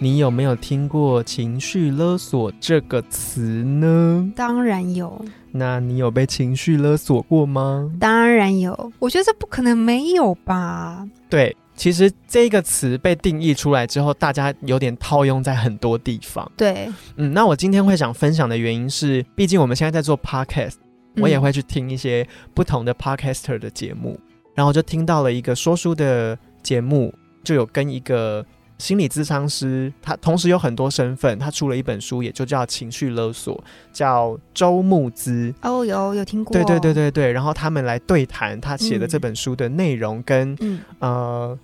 你有没有听过“情绪勒索”这个词呢？当然有。那你有被情绪勒索过吗？当然有。我觉得这不可能没有吧？对，其实这个词被定义出来之后，大家有点套用在很多地方。对，嗯，那我今天会想分享的原因是，毕竟我们现在在做 podcast，我也会去听一些不同的 podcaster 的节目，然后就听到了一个说书的。节目就有跟一个心理咨商师，他同时有很多身份，他出了一本书，也就叫《情绪勒索》，叫周木之。哦，有有听过。对对对对对。然后他们来对谈他写的这本书的内容，跟呃，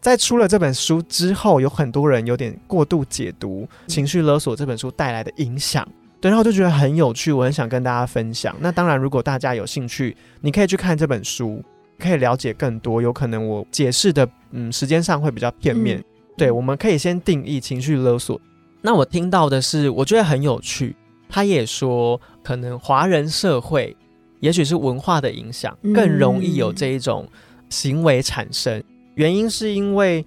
在出了这本书之后，有很多人有点过度解读《情绪勒索》这本书带来的影响。对，然后就觉得很有趣，我很想跟大家分享。那当然，如果大家有兴趣，你可以去看这本书。可以了解更多，有可能我解释的嗯时间上会比较片面。对，我们可以先定义情绪勒索。那我听到的是，我觉得很有趣。他也说，可能华人社会，也许是文化的影响，更容易有这一种行为产生。原因是因为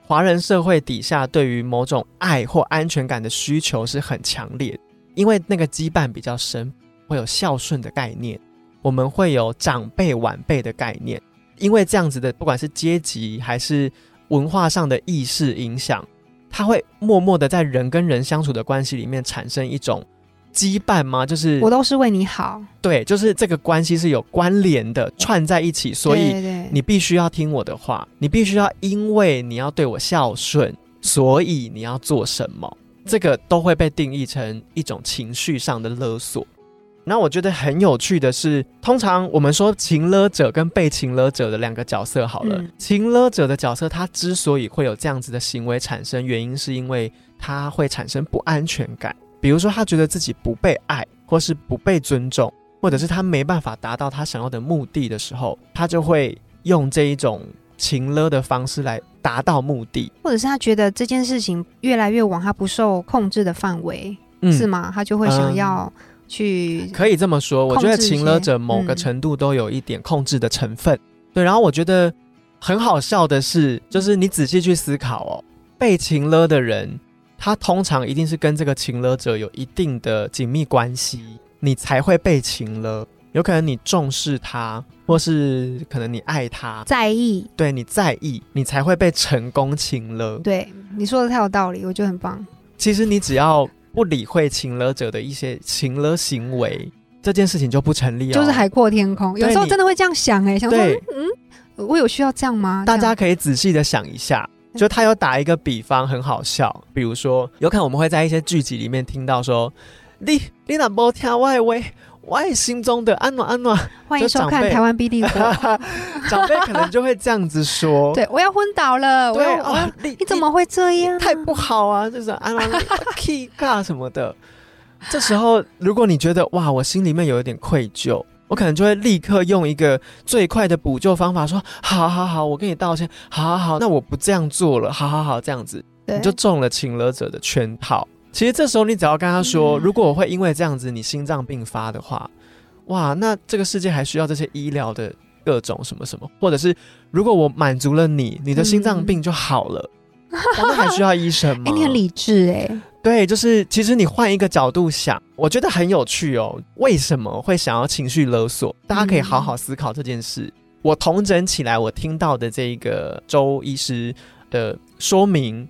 华人社会底下对于某种爱或安全感的需求是很强烈，因为那个羁绊比较深，会有孝顺的概念。我们会有长辈晚辈的概念，因为这样子的，不管是阶级还是文化上的意识影响，它会默默的在人跟人相处的关系里面产生一种羁绊吗？就是我都是为你好，对，就是这个关系是有关联的，串在一起，所以你必须要听我的话，你必须要因为你要对我孝顺，所以你要做什么，这个都会被定义成一种情绪上的勒索。那我觉得很有趣的是，通常我们说情勒者跟被情勒者的两个角色好了，情勒者的角色，他之所以会有这样子的行为产生，原因是因为他会产生不安全感，比如说他觉得自己不被爱，或是不被尊重，或者是他没办法达到他想要的目的的时候，他就会用这一种情勒的方式来达到目的，或者是他觉得这件事情越来越往他不受控制的范围，是吗？他就会想要。去可以这么说，我觉得情勒者某个程度都有一点控制的成分。对，然后我觉得很好笑的是，就是你仔细去思考哦，被情勒的人，他通常一定是跟这个情勒者有一定的紧密关系，你才会被情勒。有可能你重视他，或是可能你爱他，在意，对你在意，你才会被成功情勒。对，你说的太有道理，我觉得很棒。其实你只要。不理会情勒者的一些情勒行为，这件事情就不成立哦。就是海阔天空，有时候真的会这样想哎，想说嗯，我有需要这样吗？大家可以仔细的想一下，就他有打一个比方，很好笑。比如说，有可能我们会在一些剧集里面听到说，你你哪不听外喂。我心中的安暖安暖，欢迎收看台湾必定播。长辈可能就会这样子说：“ 对我要昏倒了，对啊，你你怎么会这样？太不好啊！就是安暖 k 嘎什么的。这时候，如果你觉得哇，我心里面有一点愧疚，我可能就会立刻用一个最快的补救方法说：好好好，我跟你道歉，好好好，那我不这样做了，好好好，这样子你就中了请了者的圈套。”其实这时候你只要跟他说，如果我会因为这样子你心脏病发的话，哇，那这个世界还需要这些医疗的各种什么什么，或者是如果我满足了你，你的心脏病就好了，那还需要医生吗？你很理智哎，对，就是其实你换一个角度想，我觉得很有趣哦。为什么会想要情绪勒索？大家可以好好思考这件事。我同整起来，我听到的这个周医师的说明，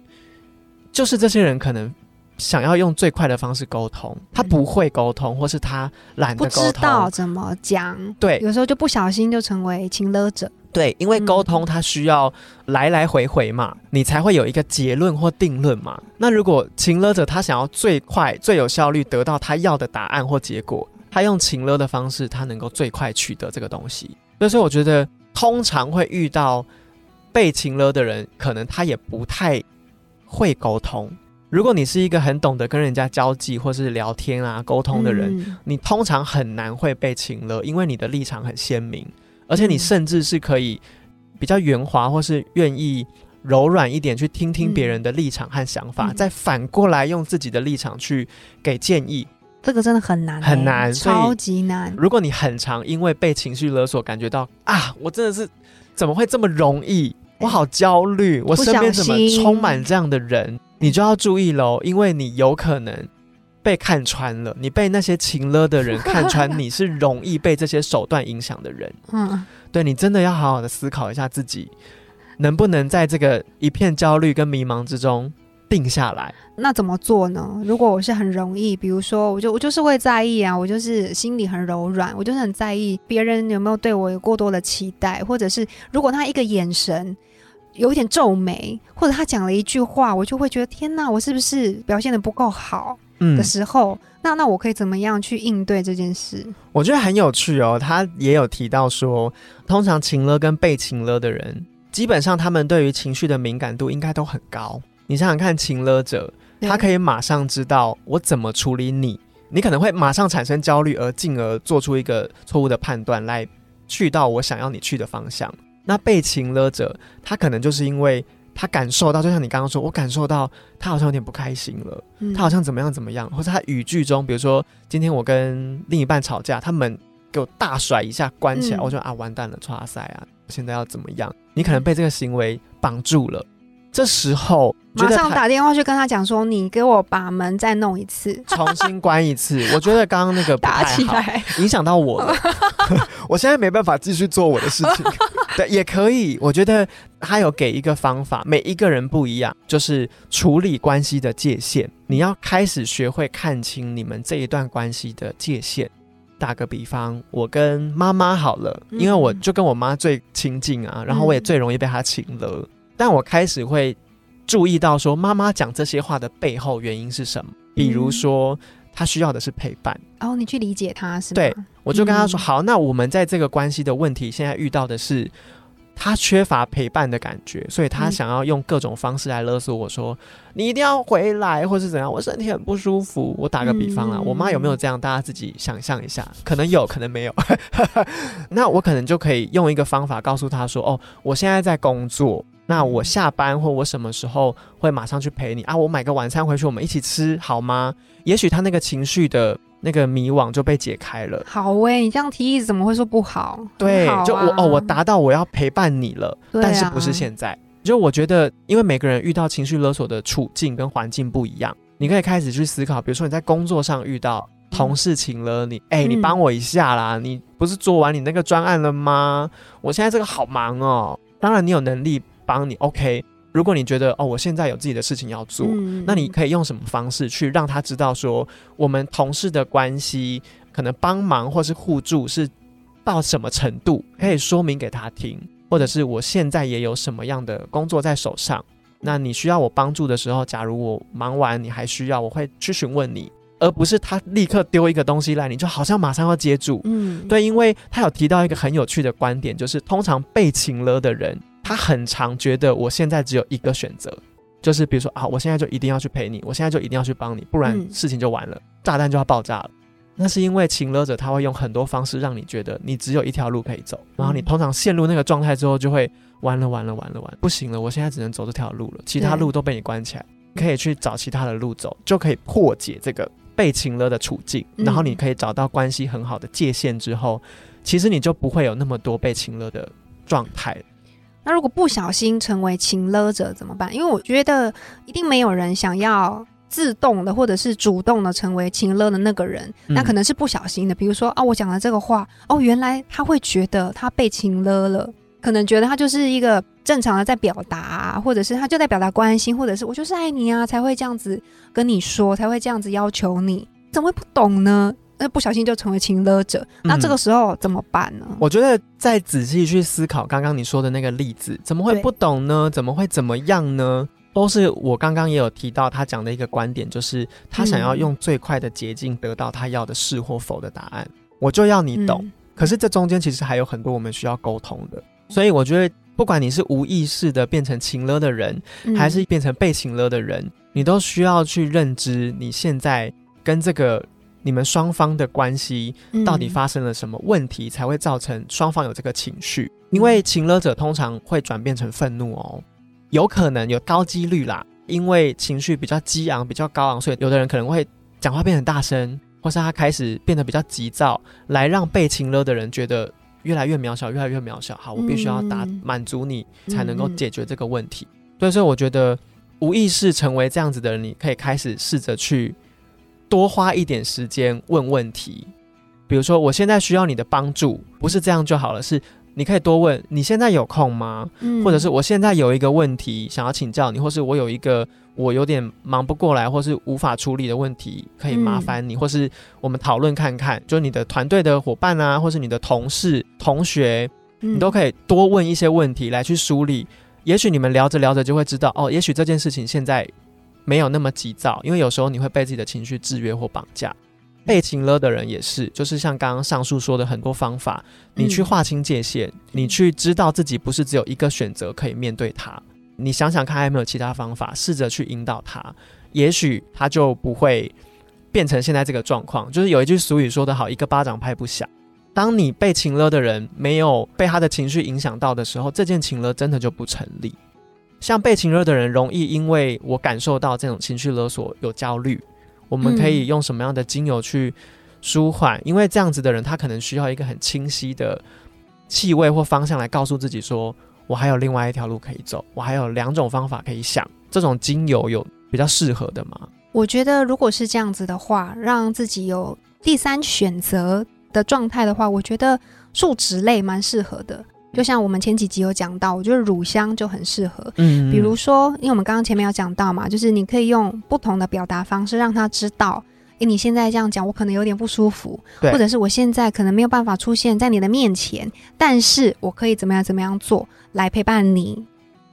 就是这些人可能。想要用最快的方式沟通，他不会沟通，或是他懒得沟通，不知道怎么讲。对，有时候就不小心就成为情勒者。对，因为沟通它需要来来回回嘛，你才会有一个结论或定论嘛。那如果情勒者他想要最快、最有效率得到他要的答案或结果，他用情勒的方式，他能够最快取得这个东西。所以我觉得，通常会遇到被情勒的人，可能他也不太会沟通。如果你是一个很懂得跟人家交际或是聊天啊沟通的人，你通常很难会被请了，因为你的立场很鲜明，而且你甚至是可以比较圆滑或是愿意柔软一点去听听别人的立场和想法，再反过来用自己的立场去给建议。这个真的很难，很难，超级难。如果你很常因为被情绪勒索，感觉到啊，我真的是怎么会这么容易？我好焦虑，我身边怎么充满这样的人？你就要注意喽，因为你有可能被看穿了，你被那些情勒的人 看穿，你是容易被这些手段影响的人。嗯，对你真的要好好的思考一下自己，能不能在这个一片焦虑跟迷茫之中。定下来，那怎么做呢？如果我是很容易，比如说，我就我就是会在意啊，我就是心里很柔软，我就是很在意别人有没有对我有过多的期待，或者是如果他一个眼神有一点皱眉，或者他讲了一句话，我就会觉得天哪，我是不是表现的不够好？的时候，那那我可以怎么样去应对这件事？我觉得很有趣哦，他也有提到说，通常情了跟被情了的人，基本上他们对于情绪的敏感度应该都很高。你想想看，情勒者他可以马上知道我怎么处理你，你可能会马上产生焦虑，而进而做出一个错误的判断，来去到我想要你去的方向。那被情勒者，他可能就是因为他感受到，就像你刚刚说，我感受到他好像有点不开心了，他好像怎么样怎么样，或者他语句中，比如说今天我跟另一半吵架，他们给我大甩一下关起来，我说啊完蛋了，抓塞啊，现在要怎么样？你可能被这个行为绑住了。这时候马上打电话去跟他讲说：“你给我把门再弄一次，重新关一次。”我觉得刚刚那个打起来影响到我了，我现在没办法继续做我的事情。对，也可以。我觉得他有给一个方法，每一个人不一样，就是处理关系的界限。你要开始学会看清你们这一段关系的界限。打个比方，我跟妈妈好了，因为我就跟我妈最亲近啊，然后我也最容易被她请了。但我开始会注意到，说妈妈讲这些话的背后原因是什么？比如说，她需要的是陪伴。哦，你去理解他是吗？对，我就跟他说：“好，那我们在这个关系的问题，现在遇到的是他缺乏陪伴的感觉，所以他想要用各种方式来勒索我说，你一定要回来，或是怎样？我身体很不舒服。我打个比方啊，我妈有没有这样？大家自己想象一下，可能有可能没有。那我可能就可以用一个方法告诉他说：哦，我现在在工作。”那我下班或我什么时候会马上去陪你啊？我买个晚餐回去，我们一起吃好吗？也许他那个情绪的那个迷惘就被解开了。好喂，你这样提议怎么会说不好？对，就我哦，我达到我要陪伴你了，但是不是现在？就我觉得，因为每个人遇到情绪勒索的处境跟环境不一样，你可以开始去思考，比如说你在工作上遇到同事请了你，哎，你帮我一下啦，你不是做完你那个专案了吗？我现在这个好忙哦。当然，你有能力。帮你 OK，如果你觉得哦，我现在有自己的事情要做，那你可以用什么方式去让他知道说，我们同事的关系可能帮忙或是互助是到什么程度，可以说明给他听，或者是我现在也有什么样的工作在手上，那你需要我帮助的时候，假如我忙完你还需要，我会去询问你，而不是他立刻丢一个东西来，你就好像马上要接住。嗯，对，因为他有提到一个很有趣的观点，就是通常被请了的人。他很常觉得我现在只有一个选择，就是比如说啊，我现在就一定要去陪你，我现在就一定要去帮你，不然事情就完了，炸弹就要爆炸了。那是因为情勒者他会用很多方式让你觉得你只有一条路可以走，然后你通常陷入那个状态之后就会完了完了完了完，不行了，我现在只能走这条路了，其他路都被你关起来，可以去找其他的路走，就可以破解这个被情勒的处境，然后你可以找到关系很好的界限之后，其实你就不会有那么多被情勒的状态。那如果不小心成为情勒者怎么办？因为我觉得一定没有人想要自动的或者是主动的成为情勒的那个人，那可能是不小心的。比如说啊，我讲了这个话，哦，原来他会觉得他被情勒了，可能觉得他就是一个正常的在表达，或者是他就在表达关心，或者是我就是爱你啊，才会这样子跟你说，才会这样子要求你，怎么会不懂呢？那不小心就成为情勒者，那这个时候怎么办呢？我觉得再仔细去思考刚刚你说的那个例子，怎么会不懂呢？怎么会怎么样呢？都是我刚刚也有提到他讲的一个观点，就是他想要用最快的捷径得到他要的是或否的答案。我就要你懂，可是这中间其实还有很多我们需要沟通的。所以我觉得，不管你是无意识的变成情勒的人，还是变成被情勒的人。你都需要去认知你现在跟这个你们双方的关系到底发生了什么问题，才会造成双方有这个情绪。因为情勒者通常会转变成愤怒哦，有可能有高几率啦，因为情绪比较激昂、比较高昂，所以有的人可能会讲话变很大声，或是他开始变得比较急躁，来让被情勒的人觉得。越来越渺小，越来越渺小。好，我必须要达满足你，才能够解决这个问题。对所以说，我觉得无意识成为这样子的人，你可以开始试着去多花一点时间问问题。比如说，我现在需要你的帮助，不是这样就好了，是。你可以多问，你现在有空吗？嗯，或者是我现在有一个问题想要请教你，或是我有一个我有点忙不过来，或是无法处理的问题，可以麻烦你，或是我们讨论看看，就你的团队的伙伴啊，或是你的同事、同学，你都可以多问一些问题来去梳理。也许你们聊着聊着就会知道，哦，也许这件事情现在没有那么急躁，因为有时候你会被自己的情绪制约或绑架。被情勒的人也是，就是像刚刚上述说的很多方法，你去划清界限，你去知道自己不是只有一个选择可以面对他。你想想看，还有没有其他方法，试着去引导他，也许他就不会变成现在这个状况。就是有一句俗语说得好，一个巴掌拍不响。当你被情勒的人没有被他的情绪影响到的时候，这件情勒真的就不成立。像被情勒的人，容易因为我感受到这种情绪勒索有焦虑。我们可以用什么样的精油去舒缓？因为这样子的人，他可能需要一个很清晰的气味或方向来告诉自己说：“我还有另外一条路可以走，我还有两种方法可以想。”这种精油有比较适合的吗？我觉得，如果是这样子的话，让自己有第三选择的状态的话，我觉得树脂类蛮适合的。就像我们前几集有讲到，我觉得乳香就很适合。嗯，比如说，因为我们刚刚前面有讲到嘛，就是你可以用不同的表达方式让他知道，诶，你现在这样讲，我可能有点不舒服，或者是我现在可能没有办法出现在你的面前，但是我可以怎么样怎么样做来陪伴你。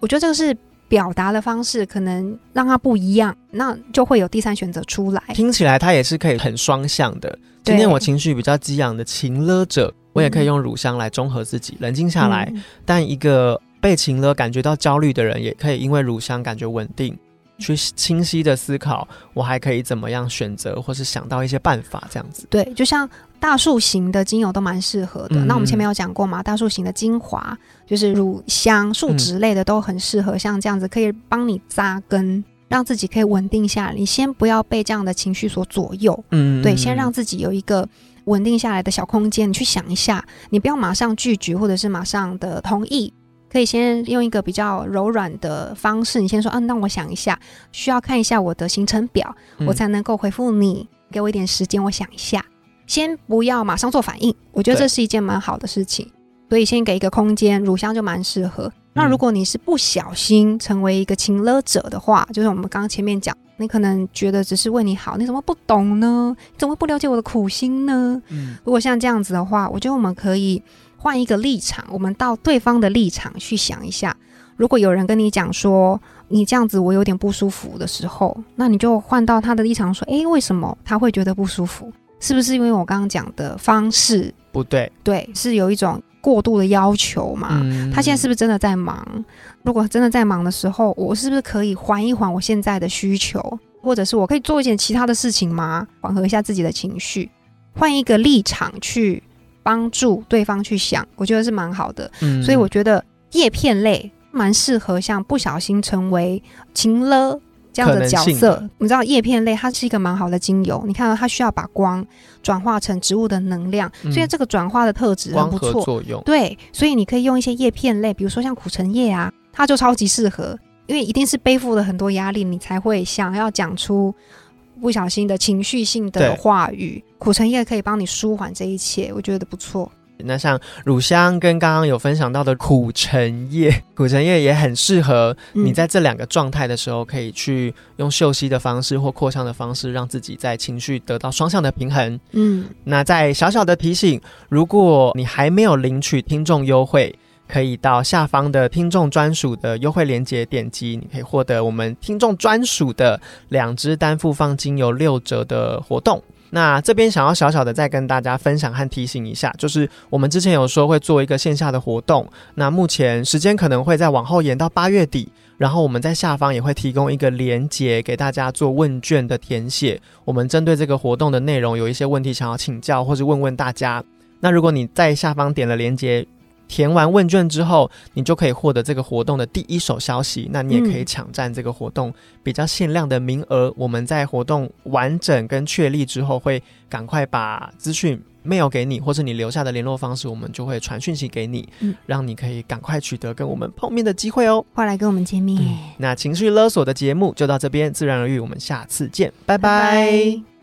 我觉得这个是表达的方式，可能让他不一样，那就会有第三选择出来。听起来他也是可以很双向的。今天我情绪比较激昂的情勒者。我也可以用乳香来中和自己，冷静下来。但一个被情了、感觉到焦虑的人，也可以因为乳香感觉稳定，去清晰的思考，我还可以怎么样选择，或是想到一些办法，这样子。对，就像大树型的精油都蛮适合的。那我们前面有讲过嘛，大树型的精华就是乳香、树脂类的都很适合，像这样子可以帮你扎根，让自己可以稳定下来。你先不要被这样的情绪所左右，嗯，对，先让自己有一个。稳定下来的小空间，你去想一下，你不要马上拒绝，或者是马上的同意，可以先用一个比较柔软的方式，你先说，嗯，那我想一下，需要看一下我的行程表，我才能够回复你，给我一点时间，我想一下，先不要马上做反应，我觉得这是一件蛮好的事情，所以先给一个空间，乳香就蛮适合。那如果你是不小心成为一个情勒者的话，就是我们刚刚前面讲。你可能觉得只是为你好，你怎么不懂呢？你怎么不了解我的苦心呢？嗯，如果像这样子的话，我觉得我们可以换一个立场，我们到对方的立场去想一下。如果有人跟你讲说你这样子我有点不舒服的时候，那你就换到他的立场说：诶，为什么他会觉得不舒服？是不是因为我刚刚讲的方式不对？对，是有一种过度的要求嘛？他现在是不是真的在忙？如果真的在忙的时候，我是不是可以缓一缓我现在的需求，或者是我可以做一件其他的事情吗？缓和一下自己的情绪，换一个立场去帮助对方去想，我觉得是蛮好的。嗯，所以我觉得叶片类蛮适合像不小心成为情了这样的角色。你知道叶片类它是一个蛮好的精油，你看到它需要把光转化成植物的能量，所以这个转化的特质很不错。作用对，所以你可以用一些叶片类，比如说像苦橙叶啊。它就超级适合，因为一定是背负了很多压力，你才会想要讲出不小心的情绪性的话语。苦橙叶可以帮你舒缓这一切，我觉得不错。那像乳香跟刚刚有分享到的苦橙叶，苦橙叶也很适合你在这两个状态的时候，可以去用嗅吸的方式或扩香的方式，让自己在情绪得到双向的平衡。嗯，那在小小的提醒，如果你还没有领取听众优惠。可以到下方的听众专属的优惠链接点击，你可以获得我们听众专属的两支单复方精油六折的活动。那这边想要小小的再跟大家分享和提醒一下，就是我们之前有说会做一个线下的活动，那目前时间可能会再往后延到八月底，然后我们在下方也会提供一个连接给大家做问卷的填写。我们针对这个活动的内容有一些问题想要请教或是问问大家，那如果你在下方点了连接。填完问卷之后，你就可以获得这个活动的第一手消息。那你也可以抢占这个活动比较限量的名额。我们在活动完整跟确立之后，会赶快把资讯 mail 给你，或者你留下的联络方式，我们就会传讯息给你，让你可以赶快取得跟我们碰面的机会哦。快来跟我们见面。那情绪勒索的节目就到这边，自然而愈。我们下次见，拜拜。